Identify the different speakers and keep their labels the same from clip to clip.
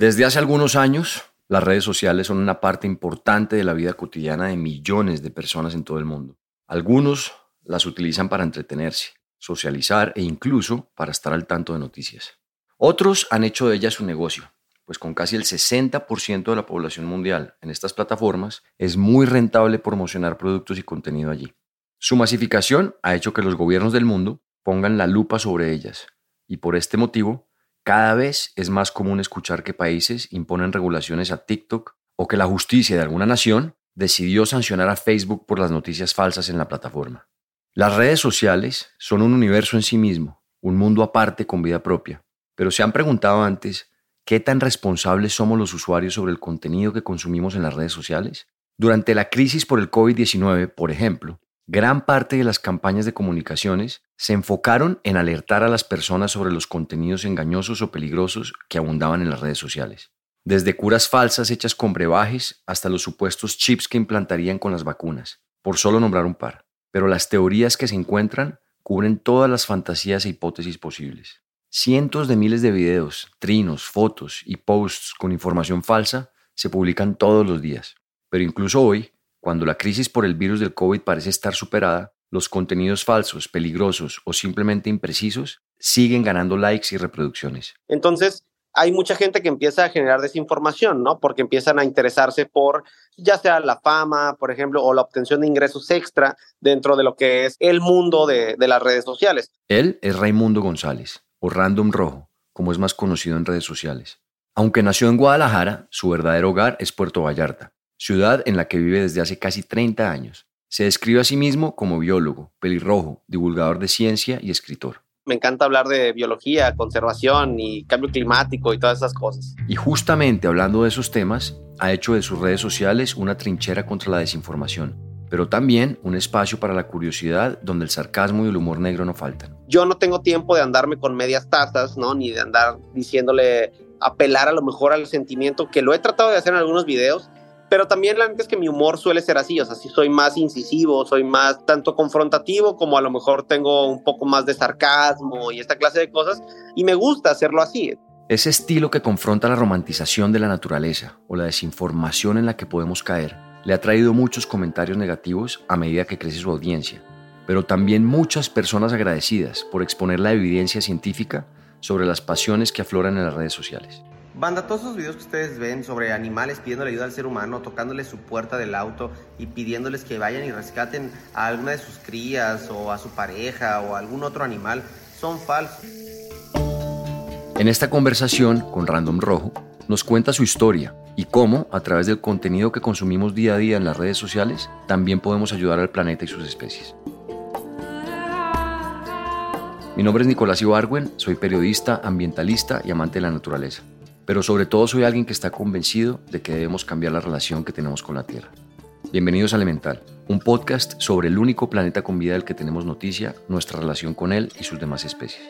Speaker 1: Desde hace algunos años, las redes sociales son una parte importante de la vida cotidiana de millones de personas en todo el mundo. Algunos las utilizan para entretenerse, socializar e incluso para estar al tanto de noticias. Otros han hecho de ellas su negocio, pues con casi el 60% de la población mundial en estas plataformas es muy rentable promocionar productos y contenido allí. Su masificación ha hecho que los gobiernos del mundo pongan la lupa sobre ellas y por este motivo cada vez es más común escuchar que países imponen regulaciones a TikTok o que la justicia de alguna nación decidió sancionar a Facebook por las noticias falsas en la plataforma. Las redes sociales son un universo en sí mismo, un mundo aparte con vida propia, pero se han preguntado antes qué tan responsables somos los usuarios sobre el contenido que consumimos en las redes sociales. Durante la crisis por el COVID-19, por ejemplo, gran parte de las campañas de comunicaciones se enfocaron en alertar a las personas sobre los contenidos engañosos o peligrosos que abundaban en las redes sociales. Desde curas falsas hechas con brebajes hasta los supuestos chips que implantarían con las vacunas, por solo nombrar un par pero las teorías que se encuentran cubren todas las fantasías e hipótesis posibles. Cientos de miles de videos, trinos, fotos y posts con información falsa se publican todos los días. Pero incluso hoy, cuando la crisis por el virus del COVID parece estar superada, los contenidos falsos, peligrosos o simplemente imprecisos siguen ganando likes y reproducciones.
Speaker 2: Entonces, hay mucha gente que empieza a generar desinformación, ¿no? Porque empiezan a interesarse por ya sea la fama, por ejemplo, o la obtención de ingresos extra dentro de lo que es el mundo de, de las redes sociales.
Speaker 1: Él es Raimundo González, o Random Rojo, como es más conocido en redes sociales. Aunque nació en Guadalajara, su verdadero hogar es Puerto Vallarta, ciudad en la que vive desde hace casi 30 años. Se describe a sí mismo como biólogo, pelirrojo, divulgador de ciencia y escritor
Speaker 2: me encanta hablar de biología, conservación y cambio climático y todas esas cosas.
Speaker 1: Y justamente hablando de esos temas, ha hecho de sus redes sociales una trinchera contra la desinformación, pero también un espacio para la curiosidad donde el sarcasmo y el humor negro no faltan.
Speaker 2: Yo no tengo tiempo de andarme con medias tazas, ¿no? Ni de andar diciéndole apelar a lo mejor al sentimiento, que lo he tratado de hacer en algunos videos, pero también la neta es que mi humor suele ser así, o sea, si soy más incisivo, soy más tanto confrontativo como a lo mejor tengo un poco más de sarcasmo y esta clase de cosas, y me gusta hacerlo así.
Speaker 1: Ese estilo que confronta la romantización de la naturaleza o la desinformación en la que podemos caer le ha traído muchos comentarios negativos a medida que crece su audiencia, pero también muchas personas agradecidas por exponer la evidencia científica sobre las pasiones que afloran en las redes sociales.
Speaker 3: Banda, todos esos videos que ustedes ven sobre animales pidiéndole ayuda al ser humano, tocándole su puerta del auto y pidiéndoles que vayan y rescaten a alguna de sus crías o a su pareja o a algún otro animal, son falsos.
Speaker 1: En esta conversación con Random Rojo, nos cuenta su historia y cómo, a través del contenido que consumimos día a día en las redes sociales, también podemos ayudar al planeta y sus especies. Mi nombre es Nicolás Ibargüen, soy periodista, ambientalista y amante de la naturaleza pero sobre todo soy alguien que está convencido de que debemos cambiar la relación que tenemos con la Tierra. Bienvenidos a Elemental, un podcast sobre el único planeta con vida del que tenemos noticia, nuestra relación con él y sus demás especies.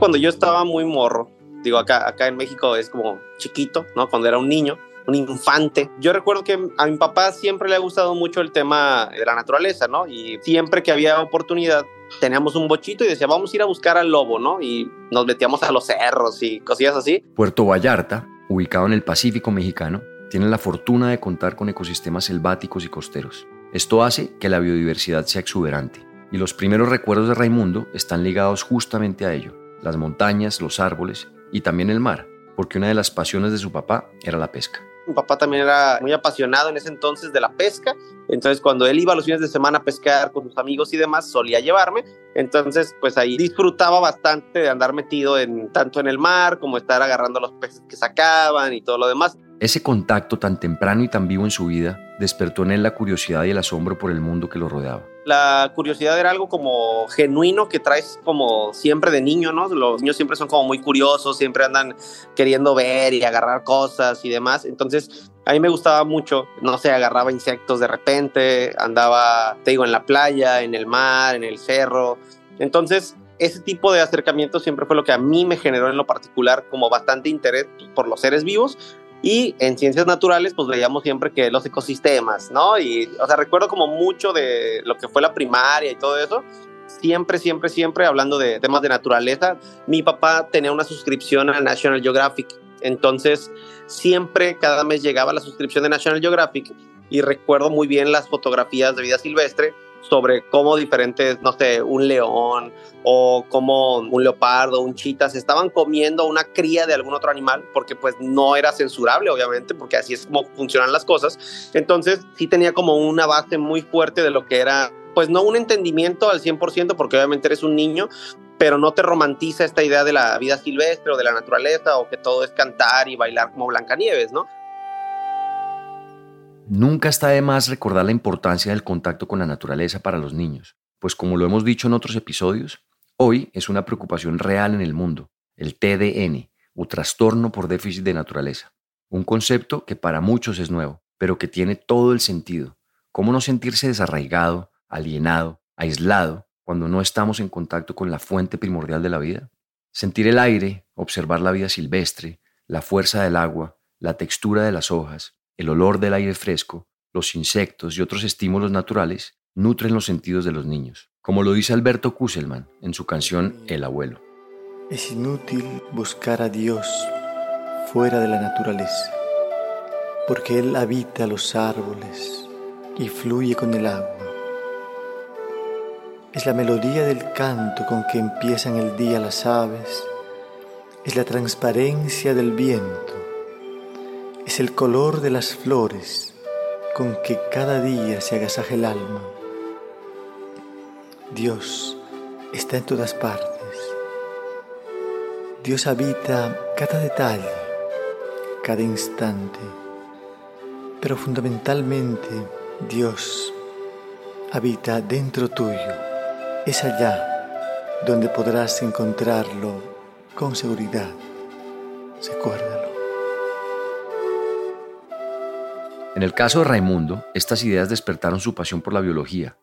Speaker 2: Cuando yo estaba muy morro, digo acá, acá en México es como chiquito, ¿no? Cuando era un niño, un infante. Yo recuerdo que a mi papá siempre le ha gustado mucho el tema de la naturaleza, ¿no? Y siempre que había oportunidad teníamos un bochito y decía, vamos a ir a buscar al lobo, ¿no? Y nos metíamos a los cerros y cosillas así.
Speaker 1: Puerto Vallarta, ubicado en el Pacífico mexicano, tiene la fortuna de contar con ecosistemas selváticos y costeros. Esto hace que la biodiversidad sea exuberante. Y los primeros recuerdos de Raimundo están ligados justamente a ello. Las montañas, los árboles y también el mar, porque una de las pasiones de su papá era la pesca.
Speaker 2: Mi papá también era muy apasionado en ese entonces de la pesca, entonces cuando él iba los fines de semana a pescar con sus amigos y demás, solía llevarme, entonces pues ahí disfrutaba bastante de andar metido en tanto en el mar como estar agarrando los peces que sacaban y todo lo demás.
Speaker 1: Ese contacto tan temprano y tan vivo en su vida despertó en él la curiosidad y el asombro por el mundo que lo rodeaba.
Speaker 2: La curiosidad era algo como genuino que traes como siempre de niño, ¿no? Los niños siempre son como muy curiosos, siempre andan queriendo ver y agarrar cosas y demás. Entonces, a mí me gustaba mucho, no sé, agarraba insectos de repente, andaba, te digo, en la playa, en el mar, en el cerro. Entonces, ese tipo de acercamiento siempre fue lo que a mí me generó en lo particular como bastante interés por los seres vivos Y en ciencias naturales, pues veíamos siempre que los ecosistemas, ¿no? Y, o sea, recuerdo como mucho de lo que fue la primaria y todo eso. Siempre, siempre, siempre hablando de temas de naturaleza. Mi papá tenía una suscripción a National Geographic. Entonces, siempre, cada mes llegaba la suscripción de National Geographic y recuerdo muy bien las fotografías de vida silvestre sobre cómo diferentes, no sé, un león o como un leopardo, un chita, se estaban comiendo una cría de algún otro animal, porque pues no era censurable, obviamente, porque así es como funcionan las cosas. Entonces sí tenía como una base muy fuerte de lo que era, pues no un entendimiento al 100%, porque obviamente eres un niño, pero no te romantiza esta idea de la vida silvestre o de la naturaleza o que todo es cantar y bailar como Blancanieves, ¿no?
Speaker 1: Nunca está de más recordar la importancia del contacto con la naturaleza para los niños, pues como lo hemos dicho en otros episodios, hoy es una preocupación real en el mundo, el TDN, o trastorno por déficit de naturaleza, un concepto que para muchos es nuevo, pero que tiene todo el sentido. ¿Cómo no sentirse desarraigado, alienado, aislado, cuando no estamos en contacto con la fuente primordial de la vida? Sentir el aire, observar la vida silvestre, la fuerza del agua, la textura de las hojas, el olor del aire fresco, los insectos y otros estímulos naturales nutren los sentidos de los niños, como lo dice Alberto Kusselman en su canción El abuelo.
Speaker 4: Es inútil buscar a Dios fuera de la naturaleza, porque Él habita los árboles y fluye con el agua. Es la melodía del canto con que empiezan el día las aves, es la transparencia del viento es el color de las flores con que cada día se agasaja el alma. Dios está en todas partes. Dios habita cada detalle, cada instante, pero fundamentalmente Dios habita dentro tuyo. Es allá donde podrás encontrarlo con seguridad. Recuérdalo.
Speaker 1: En el caso de Raimundo, estas ideas despertaron su pasión por la biología,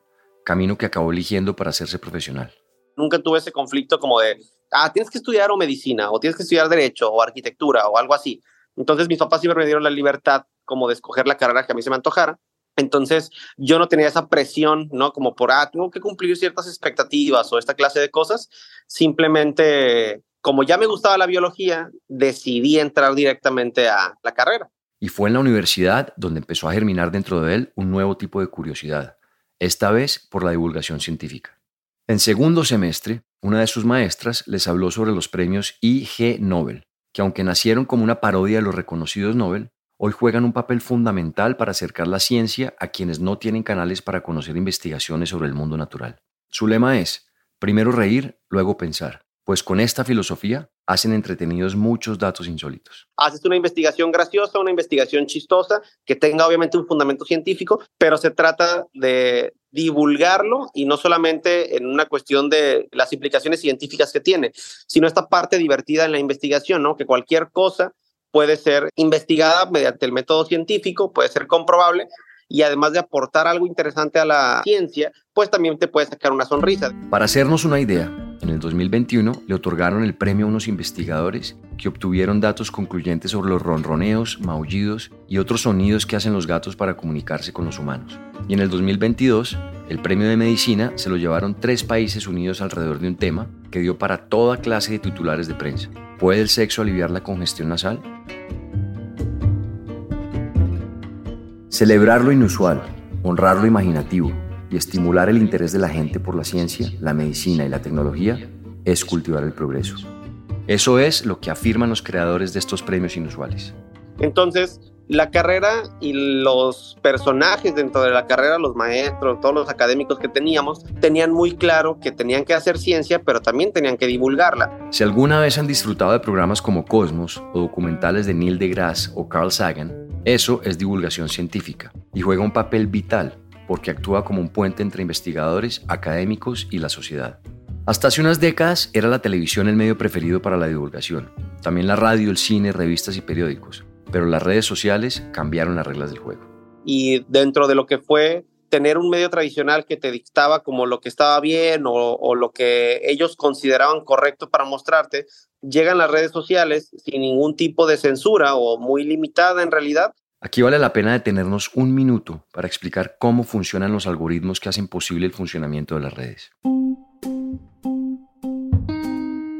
Speaker 1: camino que acabó eligiendo para hacerse profesional.
Speaker 2: Nunca tuve ese conflicto como de, ah, tienes que estudiar o medicina, o tienes que estudiar derecho, o arquitectura, o algo así. Entonces mis papás siempre me dieron la libertad como de escoger la carrera que a mí se me antojara. Entonces yo no tenía esa presión, ¿no? Como por, ah, tengo que cumplir ciertas expectativas o esta clase de cosas. Simplemente, como ya me gustaba la biología, decidí entrar directamente a la carrera.
Speaker 1: Y fue en la universidad donde empezó a germinar dentro de él un nuevo tipo de curiosidad, esta vez por la divulgación científica. En segundo semestre, una de sus maestras les habló sobre los premios IG Nobel, que aunque nacieron como una parodia de los reconocidos Nobel, hoy juegan un papel fundamental para acercar la ciencia a quienes no tienen canales para conocer investigaciones sobre el mundo natural. Su lema es, primero reír, luego pensar, pues con esta filosofía hacen entretenidos muchos datos insólitos.
Speaker 2: Haces una investigación graciosa, una investigación chistosa, que tenga obviamente un fundamento científico, pero se trata de divulgarlo y no solamente en una cuestión de las implicaciones científicas que tiene, sino esta parte divertida en la investigación, ¿no? Que cualquier cosa puede ser investigada mediante el método científico, puede ser comprobable y además de aportar algo interesante a la ciencia, pues también te puede sacar una sonrisa.
Speaker 1: Para hacernos una idea, en el 2021 le otorgaron el premio a unos investigadores que obtuvieron datos concluyentes sobre los ronroneos, maullidos y otros sonidos que hacen los gatos para comunicarse con los humanos. Y en el 2022, el premio de medicina se lo llevaron tres países unidos alrededor de un tema que dio para toda clase de titulares de prensa. ¿Puede el sexo aliviar la congestión nasal? Celebrar lo inusual, honrar lo imaginativo, y estimular el interés de la gente por la ciencia, la medicina y la tecnología es cultivar el progreso. Eso es lo que afirman los creadores de estos premios inusuales.
Speaker 2: Entonces, la carrera y los personajes dentro de la carrera, los maestros, todos los académicos que teníamos, tenían muy claro que tenían que hacer ciencia, pero también tenían que divulgarla.
Speaker 1: Si alguna vez han disfrutado de programas como Cosmos o documentales de Neil deGrasse o Carl Sagan, eso es divulgación científica y juega un papel vital porque actúa como un puente entre investigadores, académicos y la sociedad. Hasta hace unas décadas era la televisión el medio preferido para la divulgación, también la radio, el cine, revistas y periódicos, pero las redes sociales cambiaron las reglas del juego.
Speaker 2: Y dentro de lo que fue tener un medio tradicional que te dictaba como lo que estaba bien o, lo que ellos consideraban correcto para mostrarte, llegan las redes sociales sin ningún tipo de censura o muy limitada en realidad.
Speaker 1: Aquí vale la pena detenernos un minuto para explicar cómo funcionan los algoritmos que hacen posible el funcionamiento de las redes.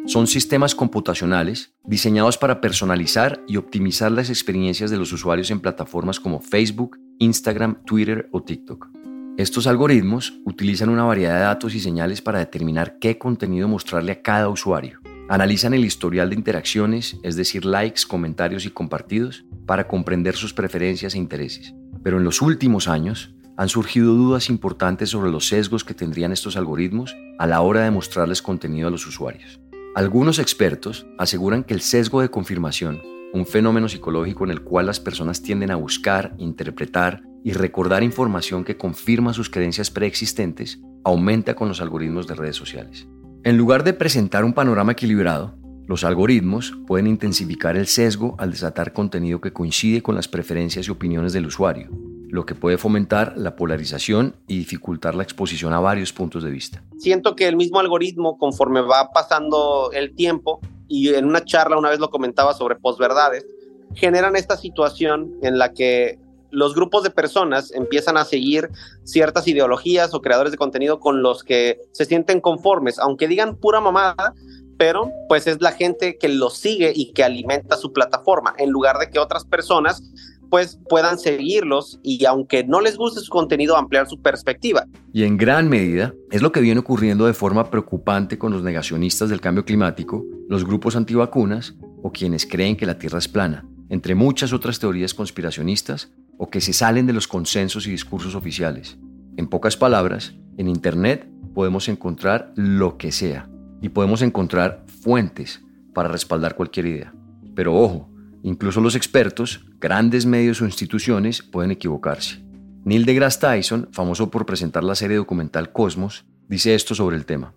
Speaker 1: Son sistemas computacionales diseñados para personalizar y optimizar las experiencias de los usuarios en plataformas como Facebook, Instagram, Twitter o TikTok. Estos algoritmos utilizan una variedad de datos y señales para determinar qué contenido mostrarle a cada usuario. Analizan el historial de interacciones, es decir, likes, comentarios y compartidos, para comprender sus preferencias e intereses. Pero en los últimos años han surgido dudas importantes sobre los sesgos que tendrían estos algoritmos a la hora de mostrarles contenido a los usuarios. Algunos expertos aseguran que el sesgo de confirmación, un fenómeno psicológico en el cual las personas tienden a buscar, interpretar y recordar información que confirma sus creencias preexistentes aumenta con los algoritmos de redes sociales. En lugar de presentar un panorama equilibrado, los algoritmos pueden intensificar el sesgo al desatar contenido que coincide con las preferencias y opiniones del usuario, lo que puede fomentar la polarización y dificultar la exposición a varios puntos de vista.
Speaker 2: Siento que el mismo algoritmo, conforme va pasando el tiempo, y en una charla una vez lo comentaba sobre posverdades, generan esta situación en la que los grupos de personas empiezan a seguir ciertas ideologías o creadores de contenido con los que se sienten conformes, aunque digan pura mamada, pero pues es la gente que los sigue y que alimenta su plataforma, en lugar de que otras personas pues puedan seguirlos y aunque no les guste su contenido, ampliar su perspectiva.
Speaker 1: Y en gran medida es lo que viene ocurriendo de forma preocupante con los negacionistas del cambio climático, los grupos antivacunas o quienes creen que la Tierra es plana, entre muchas otras teorías conspiracionistas o que se salen de los consensos y discursos oficiales. En pocas palabras, en Internet podemos encontrar lo que sea y podemos encontrar fuentes para respaldar cualquier idea. Pero ojo, incluso los expertos, grandes medios o instituciones pueden equivocarse. Neil deGrasse Tyson, famoso por presentar la serie documental Cosmos, dice esto sobre el tema.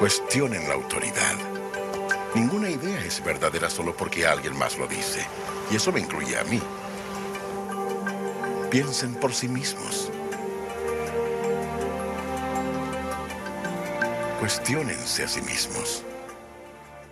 Speaker 5: Cuestionen la autoridad. Ninguna idea es verdadera solo porque alguien más lo dice. Y eso me incluye a mí piensen por sí mismos. Cuestiónense a sí mismos.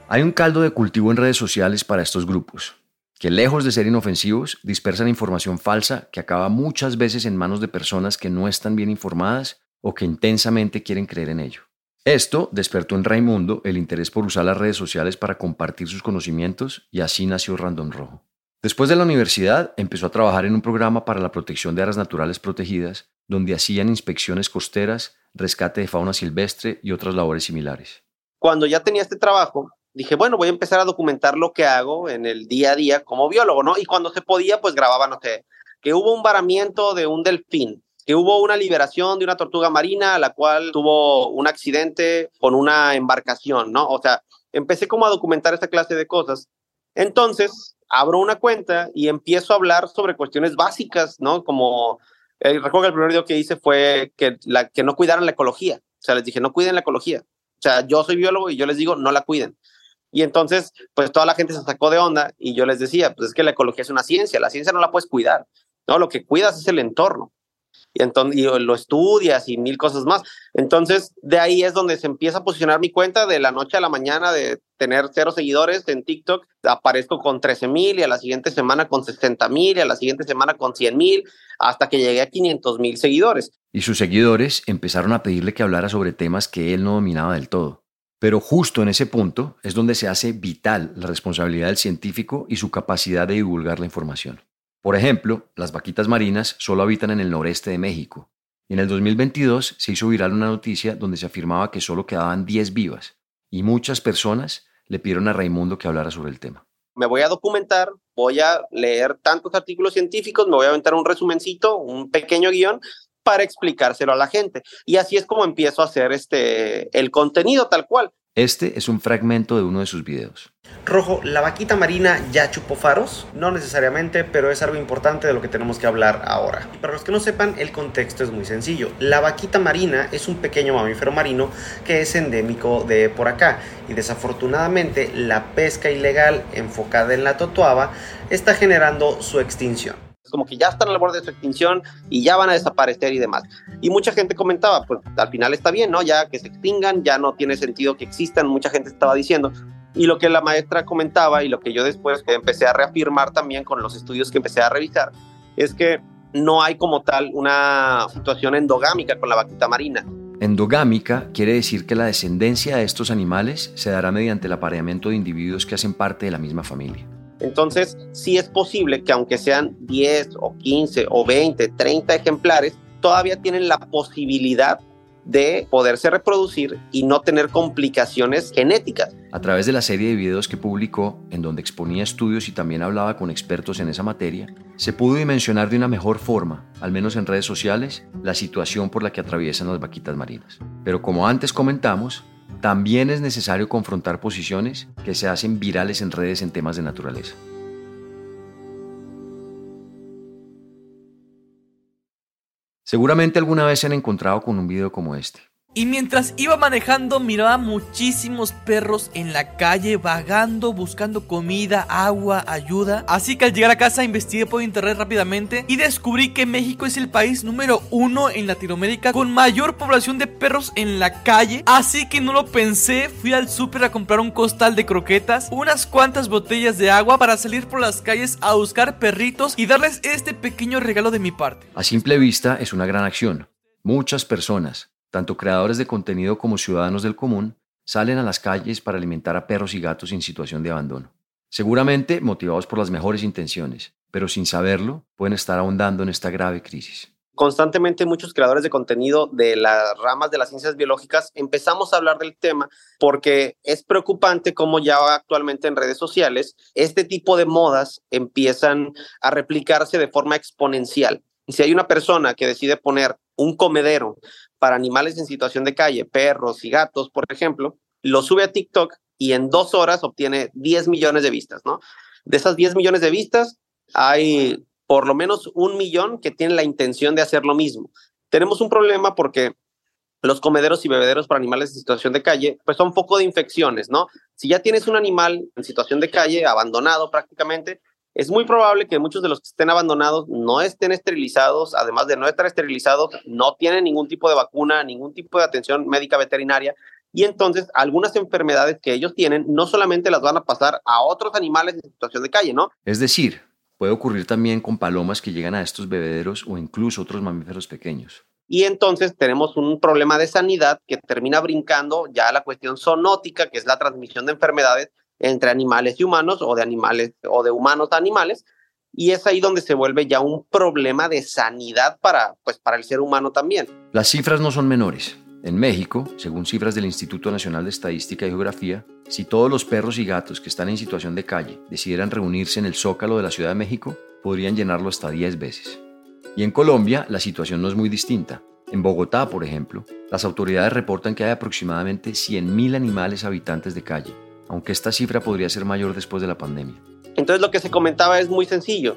Speaker 1: Hay un caldo de cultivo en redes sociales para estos grupos, que lejos de ser inofensivos, dispersan información falsa que acaba muchas veces en manos de personas que no están bien informadas o que intensamente quieren creer en ello. Esto despertó en Raimundo el interés por usar las redes sociales para compartir sus conocimientos y así nació Random Rojo. Después de la universidad, empezó a trabajar en un programa para la protección de áreas naturales protegidas, donde hacían inspecciones costeras, rescate de fauna silvestre y otras labores similares.
Speaker 2: Cuando ya tenía este trabajo, dije, bueno, voy a empezar a documentar lo que hago en el día a día como biólogo, ¿no? Y cuando se podía, pues grababa, no sé, que hubo un varamiento de un delfín, que hubo una liberación de una tortuga marina, a la cual tuvo un accidente con una embarcación, ¿no? O sea, empecé como a documentar esta clase de cosas. Entonces, abro una cuenta y empiezo a hablar sobre cuestiones básicas, ¿no? Como, eh, recuerdo que el primer video que hice fue que, la, que no cuidaran la ecología. O sea, les dije, no cuiden la ecología. O sea, yo soy biólogo y yo les digo, no la cuiden. Y entonces, pues toda la gente se sacó de onda y yo les decía, pues es que la ecología es una ciencia, la ciencia no la puedes cuidar, ¿no? Lo que cuidas es el entorno y, entonces, lo estudias y mil cosas más. Entonces, de ahí es donde se empieza a posicionar mi cuenta de la noche a la mañana de tener cero seguidores en TikTok. Aparezco con 13 mil y a la siguiente semana con 60 mil y a la siguiente semana con 100 mil hasta que llegué a 500 mil seguidores.
Speaker 1: Y sus seguidores empezaron a pedirle que hablara sobre temas que él no dominaba del todo. Pero justo en ese punto es donde se hace vital la responsabilidad del científico y su capacidad de divulgar la información. Por ejemplo, las vaquitas marinas solo habitan en el noreste de México. Y en el 2022 se hizo viral una noticia donde se afirmaba que solo quedaban 10 vivas, y muchas personas le pidieron a Raimundo que hablara sobre el tema.
Speaker 2: Me voy a documentar, voy a leer tantos artículos científicos, me voy a aventar un resumencito, un pequeño guion para explicárselo a la gente. Y así es como empiezo a hacer este, el contenido tal cual.
Speaker 1: Este es un fragmento de uno de sus videos.
Speaker 3: Rojo, ¿la vaquita marina ya chupó faros? No necesariamente, pero es algo importante de lo que tenemos que hablar ahora. Y para los que no sepan, el contexto es muy sencillo. La vaquita marina es un pequeño mamífero marino que es endémico de por acá. Y desafortunadamente, la pesca ilegal enfocada en la totuaba está generando su extinción
Speaker 2: Como que ya están al borde de su extinción y ya van a desaparecer y demás. Y mucha gente comentaba, pues al final está bien, ¿no? Ya que se extingan, ya no tiene sentido que existan, mucha gente estaba diciendo. Y lo que la maestra comentaba y lo que yo después empecé a reafirmar también con los estudios que empecé a revisar, es que no hay como tal una situación endogámica con la vaquita marina.
Speaker 1: Endogámica quiere decir que la descendencia de estos animales se dará mediante el apareamiento de individuos que hacen parte de la misma familia.
Speaker 2: Entonces, sí es posible que aunque sean 10 o 15 o 20, 30 ejemplares, todavía tienen la posibilidad de poderse reproducir y no tener complicaciones genéticas.
Speaker 1: A través de la serie de videos que publicó, en donde exponía estudios y también hablaba con expertos en esa materia, se pudo dimensionar de una mejor forma, al menos en redes sociales, la situación por la que atraviesan las vaquitas marinas. Pero como antes comentamos, también es necesario confrontar posiciones que se hacen virales en redes en temas de naturaleza. Seguramente alguna vez se han encontrado con un video como este.
Speaker 6: Y mientras iba manejando miraba muchísimos perros en la calle vagando, buscando comida, agua, ayuda. Así que al llegar a casa investigué por internet rápidamente y descubrí que México es el país número uno en Latinoamérica con mayor población de perros en la calle. Así que no lo pensé, fui al súper a comprar un costal de croquetas, unas cuantas botellas de agua para salir por las calles a buscar perritos y darles este pequeño regalo de mi parte.
Speaker 1: A simple vista es una gran acción. Muchas personas, tanto creadores de contenido como ciudadanos del común, salen a las calles para alimentar a perros y gatos en situación de abandono. Seguramente motivados por las mejores intenciones, pero sin saberlo pueden estar ahondando en esta grave crisis.
Speaker 2: Constantemente muchos creadores de contenido de las ramas de las ciencias biológicas empezamos a hablar del tema porque es preocupante cómo ya actualmente en redes sociales este tipo de modas empiezan a replicarse de forma exponencial. Y si hay una persona que decide poner un comedero para animales en situación de calle, perros y gatos, por ejemplo, lo sube a TikTok y en dos horas obtiene 10 millones de vistas, ¿no? De esas 10 millones de vistas, hay por lo menos un millón que tienen la intención de hacer lo mismo. Tenemos un problema porque los comederos y bebederos para animales en situación de calle, pues son un poco de infecciones, ¿no? Si ya tienes un animal en situación de calle, abandonado prácticamente, es muy probable que muchos de los que estén abandonados no estén esterilizados, además de no estar esterilizados, no tienen ningún tipo de vacuna, ningún tipo de atención médica veterinaria, y entonces algunas enfermedades que ellos tienen no solamente las van a pasar a otros animales en situación de calle, ¿no?
Speaker 1: Es decir, puede ocurrir también con palomas que llegan a estos bebederos o incluso otros mamíferos pequeños.
Speaker 2: Y entonces tenemos un problema de sanidad que termina brincando ya la cuestión zoonótica, que es la transmisión de enfermedades entre animales y humanos o de animales o de humanos a animales y es ahí donde se vuelve ya un problema de sanidad para pues para el ser humano también.
Speaker 1: Las cifras no son menores. En México, según cifras del Instituto Nacional de Estadística y Geografía, si todos los perros y gatos que están en situación de calle decidieran reunirse en el Zócalo de la Ciudad de México, podrían llenarlo hasta 10 veces. Y en Colombia, la situación no es muy distinta. En Bogotá, por ejemplo, las autoridades reportan que hay aproximadamente 100.000 animales habitantes de calle, aunque esta cifra podría ser mayor después de la pandemia.
Speaker 2: Entonces lo que se comentaba es muy sencillo.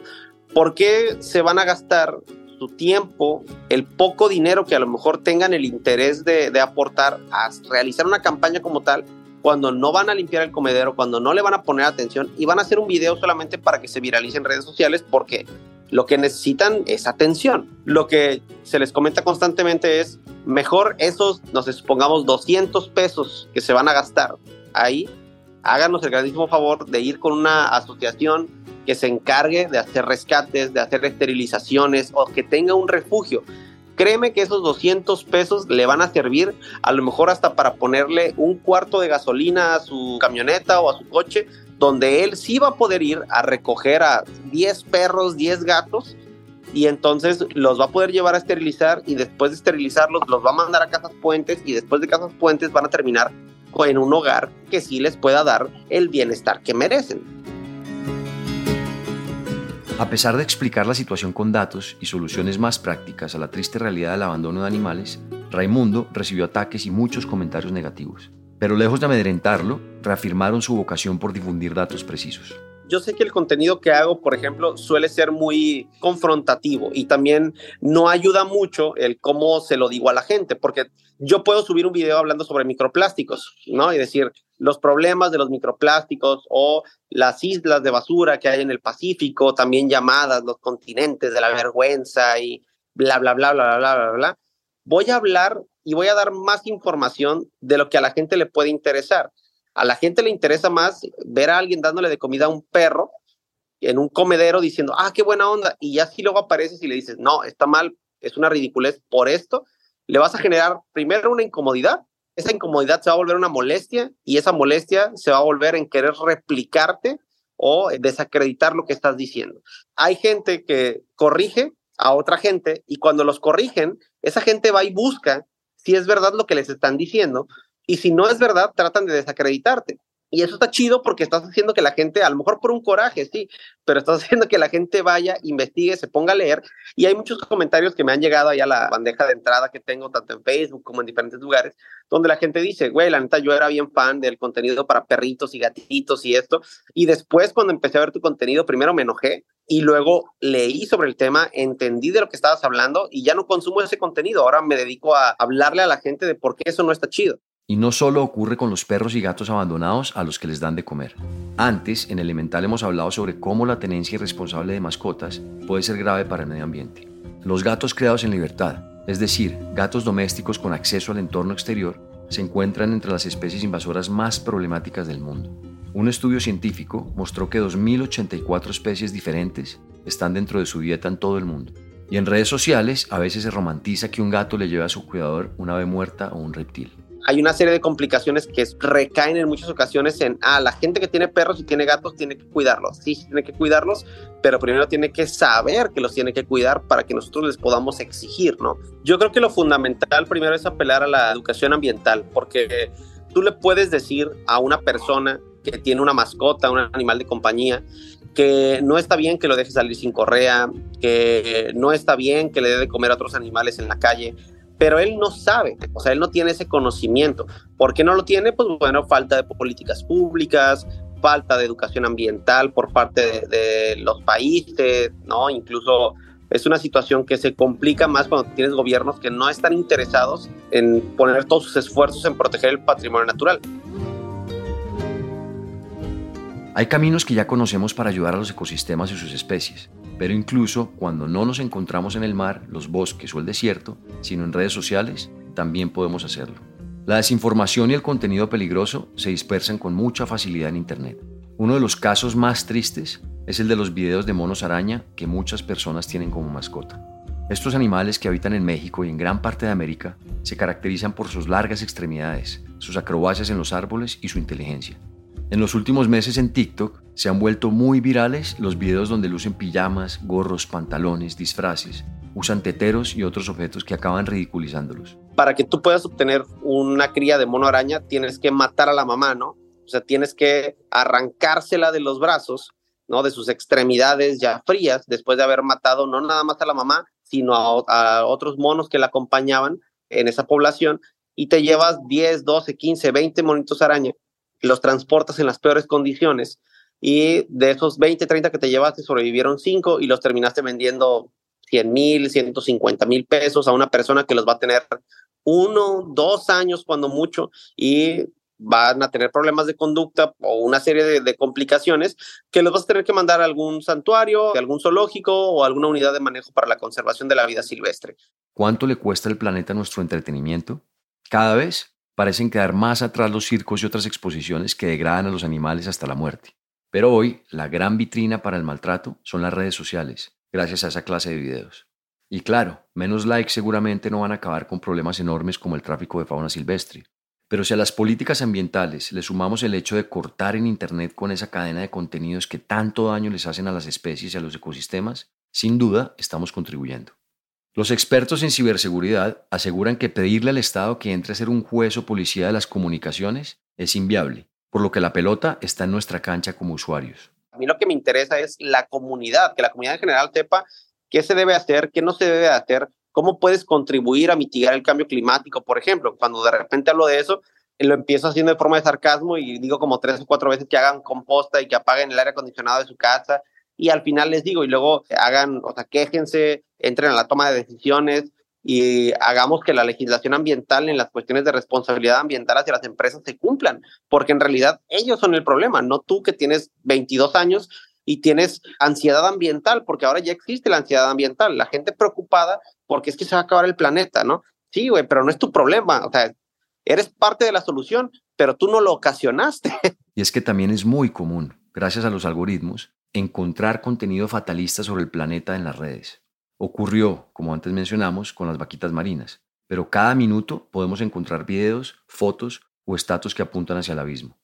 Speaker 2: ¿Por qué se van a gastar su tiempo, el poco dinero que a lo mejor tengan el interés de, aportar a realizar una campaña como tal, cuando no van a limpiar el comedero, cuando no le van a poner atención y van a hacer un video solamente para que se viralice en redes sociales porque lo que necesitan es atención. Lo que se les comenta constantemente es, mejor esos, nos supongamos, 200 pesos que se van a gastar ahí, háganos el grandísimo favor de ir con una asociación que se encargue de hacer rescates, de hacer esterilizaciones o que tenga un refugio. Créeme que esos 200 pesos le van a servir a lo mejor hasta para ponerle un cuarto de gasolina a su camioneta o a su coche, donde él sí va a poder ir a recoger a 10 perros, 10 gatos y entonces los va a poder llevar a esterilizar y después de esterilizarlos los va a mandar a casas puentes y después de casas puentes van a terminar en un hogar que sí les pueda dar el bienestar que merecen.
Speaker 1: A pesar de explicar la situación con datos y soluciones más prácticas a la triste realidad del abandono de animales, Raimundo recibió ataques y muchos comentarios negativos. Pero lejos de amedrentarlo, reafirmaron su vocación por difundir datos precisos.
Speaker 2: Yo sé que el contenido que hago, por ejemplo, suele ser muy confrontativo y también no ayuda mucho el cómo se lo digo a la gente, porque yo puedo subir un video hablando sobre microplásticos, ¿no? Y decir los problemas de los microplásticos o las islas de basura que hay en el Pacífico, también llamadas los continentes de la vergüenza y bla, bla, bla, bla, bla, bla, bla. Voy a hablar y voy a dar más información de lo que a la gente le puede interesar. A la gente le interesa más ver a alguien dándole de comida a un perro en un comedero diciendo, ah, qué buena onda. Y ya si luego apareces y le dices, no, está mal, es una ridiculez por esto, le vas a generar primero una incomodidad. Esa incomodidad se va a volver una molestia y esa molestia se va a volver en querer replicarte o desacreditar lo que estás diciendo. Hay gente que corrige a otra gente y cuando los corrigen, esa gente va y busca si es verdad lo que les están diciendo y si no es verdad, tratan de desacreditarte. Y eso está chido porque estás haciendo que la gente, a lo mejor por un coraje, sí, pero estás haciendo que la gente vaya, investigue, se ponga a leer. Y hay muchos comentarios que me han llegado ahí a la bandeja de entrada que tengo, tanto en Facebook como en diferentes lugares, donde la gente dice, güey, la neta, yo era bien fan del contenido para perritos y gatitos y esto. Y después, cuando empecé a ver tu contenido, primero me enojé y luego leí sobre el tema, entendí de lo que estabas hablando y ya no consumo ese contenido. Ahora me dedico a hablarle a la gente de por qué eso no está chido.
Speaker 1: Y no solo ocurre con los perros y gatos abandonados a los que les dan de comer. Antes, en Elemental hemos hablado sobre cómo la tenencia irresponsable de mascotas puede ser grave para el medio ambiente. Los gatos creados en libertad, es decir, gatos domésticos con acceso al entorno exterior, se encuentran entre las especies invasoras más problemáticas del mundo. Un estudio científico mostró que 2.084 especies diferentes están dentro de su dieta en todo el mundo. Y en redes sociales a veces se romantiza que un gato le lleve a su cuidador una ave muerta o un reptil
Speaker 2: hay una serie de complicaciones que recaen en muchas ocasiones en, ah, la gente que tiene perros y tiene gatos tiene que cuidarlos. Sí, tiene que cuidarlos, pero primero tiene que saber que los tiene que cuidar para que nosotros les podamos exigir, ¿no? Yo creo que lo fundamental primero es apelar a la educación ambiental, porque tú le puedes decir a una persona que tiene una mascota, un animal de compañía, que no está bien que lo deje salir sin correa, que no está bien que le dé de comer a otros animales en la calle, pero él no sabe, o sea, él no tiene ese conocimiento. ¿Por qué no lo tiene? Pues bueno, falta de políticas públicas, falta de educación ambiental por parte de, los países, ¿no? Incluso es una situación que se complica más cuando tienes gobiernos que no están interesados en poner todos sus esfuerzos en proteger el patrimonio natural.
Speaker 1: Hay caminos que ya conocemos para ayudar a los ecosistemas y sus especies. Pero incluso cuando no nos encontramos en el mar, los bosques o el desierto, sino en redes sociales, también podemos hacerlo. La desinformación y el contenido peligroso se dispersan con mucha facilidad en Internet. Uno de los casos más tristes es el de los videos de monos araña que muchas personas tienen como mascota. Estos animales que habitan en México y en gran parte de América se caracterizan por sus largas extremidades, sus acrobacias en los árboles y su inteligencia. En los últimos meses en TikTok se han vuelto muy virales los videos donde lucen pijamas, gorros, pantalones, disfraces, usan teteros y otros objetos que acaban ridiculizándolos.
Speaker 2: Para que tú puedas obtener una cría de mono araña, tienes que matar a la mamá, ¿no? O sea, tienes que arrancársela de los brazos, ¿no? De sus extremidades ya frías, después de haber matado no nada más a la mamá, sino a, otros monos que la acompañaban en esa población, y te llevas 10, 12, 15, 20 monitos araña los transportas en las peores condiciones y de esos 20, 30 que te llevaste sobrevivieron 5 y los terminaste vendiendo 100 mil, 150 mil pesos a una persona que los va a tener uno, dos años cuando mucho y van a tener problemas de conducta o una serie de, complicaciones que los vas a tener que mandar a algún santuario, a algún zoológico o alguna unidad de manejo para la conservación de la vida silvestre.
Speaker 1: ¿Cuánto le cuesta al planeta nuestro entretenimiento? Cada vez parecen quedar más atrás los circos y otras exposiciones que degradan a los animales hasta la muerte. Pero hoy, la gran vitrina para el maltrato son las redes sociales, gracias a esa clase de videos. Y claro, menos likes seguramente no van a acabar con problemas enormes como el tráfico de fauna silvestre. Pero si a las políticas ambientales le sumamos el hecho de cortar en Internet con esa cadena de contenidos que tanto daño les hacen a las especies y a los ecosistemas, sin duda estamos contribuyendo. Los expertos en ciberseguridad aseguran que pedirle al Estado que entre a ser un juez o policía de las comunicaciones es inviable, por lo que la pelota está en nuestra cancha como usuarios.
Speaker 2: A mí lo que me interesa es la comunidad, que la comunidad en general sepa qué se debe hacer, qué no se debe hacer, cómo puedes contribuir a mitigar el cambio climático, por ejemplo. Cuando de repente hablo de eso, lo empiezo haciendo de forma de sarcasmo y digo como tres o cuatro veces que hagan composta y que apaguen el aire acondicionado de su casa y al final les digo y luego hagan, o sea, quéjense, entren a la toma de decisiones y hagamos que la legislación ambiental en las cuestiones de responsabilidad ambiental hacia las empresas se cumplan, porque en realidad ellos son el problema, no tú que tienes 22 años y tienes ansiedad ambiental, porque ahora ya existe la ansiedad ambiental, la gente preocupada porque es que se va a acabar el planeta, ¿no? Sí, güey, pero no es tu problema, o sea, eres parte de la solución, pero tú no lo ocasionaste.
Speaker 1: Y es que también es muy común, gracias a los algoritmos, encontrar contenido fatalista sobre el planeta en las redes. Ocurrió, como antes mencionamos, con las vaquitas marinas, pero cada minuto podemos encontrar videos, fotos o estatus que apuntan hacia el abismo.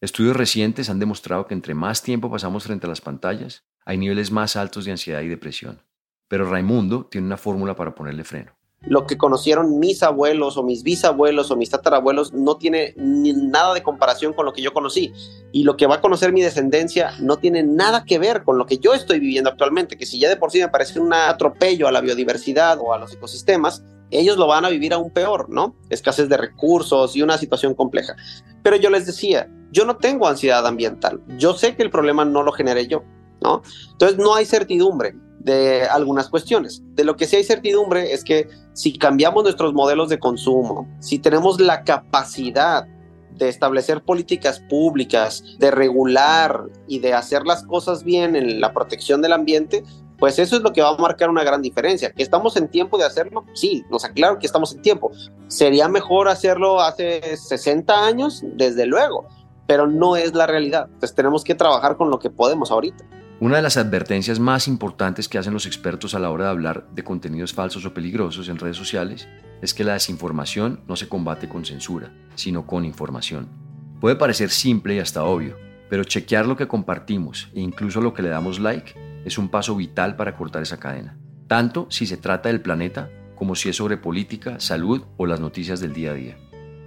Speaker 1: Estudios recientes han demostrado que entre más tiempo pasamos frente a las pantallas, hay niveles más altos de ansiedad y depresión. Pero Raimundo tiene una fórmula para ponerle freno
Speaker 2: lo que conocieron mis abuelos o mis bisabuelos o mis tatarabuelos no tiene nada de comparación con lo que yo conocí. Y lo que va a conocer mi descendencia no tiene nada que ver con lo que yo estoy viviendo actualmente, que si ya de por sí me parece un atropello a la biodiversidad o a los ecosistemas, ellos lo van a vivir aún peor, ¿no? Escasez de recursos y una situación compleja. Pero yo les decía, yo no tengo ansiedad ambiental. Yo sé que el problema no lo generé yo, ¿no? Entonces no hay certidumbre de algunas cuestiones. De lo que sí hay certidumbre es que si cambiamos nuestros modelos de consumo, si tenemos la capacidad de establecer políticas públicas, de regular y de hacer las cosas bien en la protección del ambiente, pues eso es lo que va a marcar una gran diferencia. ¿Que estamos en tiempo de hacerlo? Sí, nos aclaro que estamos en tiempo. ¿Sería mejor hacerlo hace 60 años? Desde luego, pero no es la realidad. Entonces tenemos que trabajar con lo que podemos ahorita.
Speaker 1: Una de las advertencias más importantes que hacen los expertos a la hora de hablar de contenidos falsos o peligrosos en redes sociales es que la desinformación no se combate con censura, sino con información. Puede parecer simple y hasta obvio, pero chequear lo que compartimos e incluso lo que le damos like es un paso vital para cortar esa cadena, tanto si se trata del planeta como si es sobre política, salud o las noticias del día a día.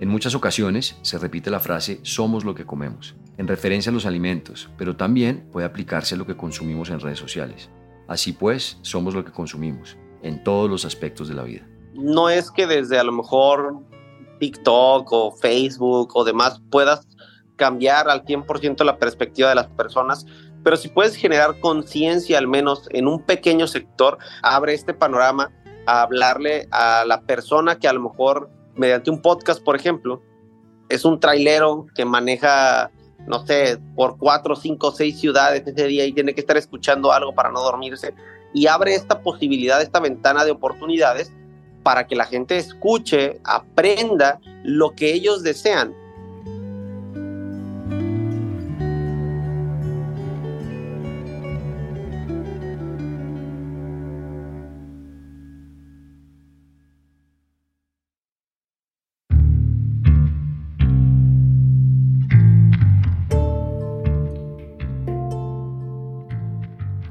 Speaker 1: En muchas ocasiones se repite la frase somos lo que comemos, en referencia a los alimentos, pero también puede aplicarse a lo que consumimos en redes sociales. Así pues, somos lo que consumimos, en todos los aspectos de la vida.
Speaker 2: No es que desde a lo mejor TikTok o Facebook o demás puedas cambiar al 100% la perspectiva de las personas, pero si puedes generar conciencia al menos en un pequeño sector, abre este panorama a hablarle a la persona que a lo mejor mediante un podcast, por ejemplo, es un trailero que maneja, no sé, por cuatro, cinco, seis ciudades ese día y tiene que estar escuchando algo para no dormirse. Y abre esta posibilidad, esta ventana de oportunidades para que la gente escuche, aprenda lo que ellos desean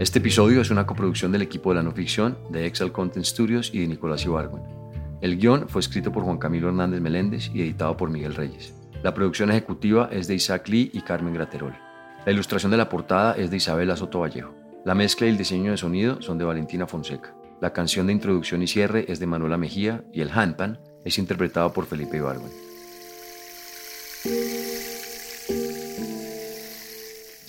Speaker 1: Este episodio es una coproducción del equipo de la no ficción de Excel Content Studios y de Nicolás Ibargüen. El guion fue escrito por Juan Camilo Hernández Meléndez y editado por Miguel Reyes. La producción ejecutiva es de Isaac Lee y Carmen Graterol. La ilustración de la portada es de Isabela Soto Vallejo. La mezcla y el diseño de sonido son de Valentina Fonseca. La canción de introducción y cierre es de Manuela Mejía y el handpan es interpretado por Felipe Ibargüen.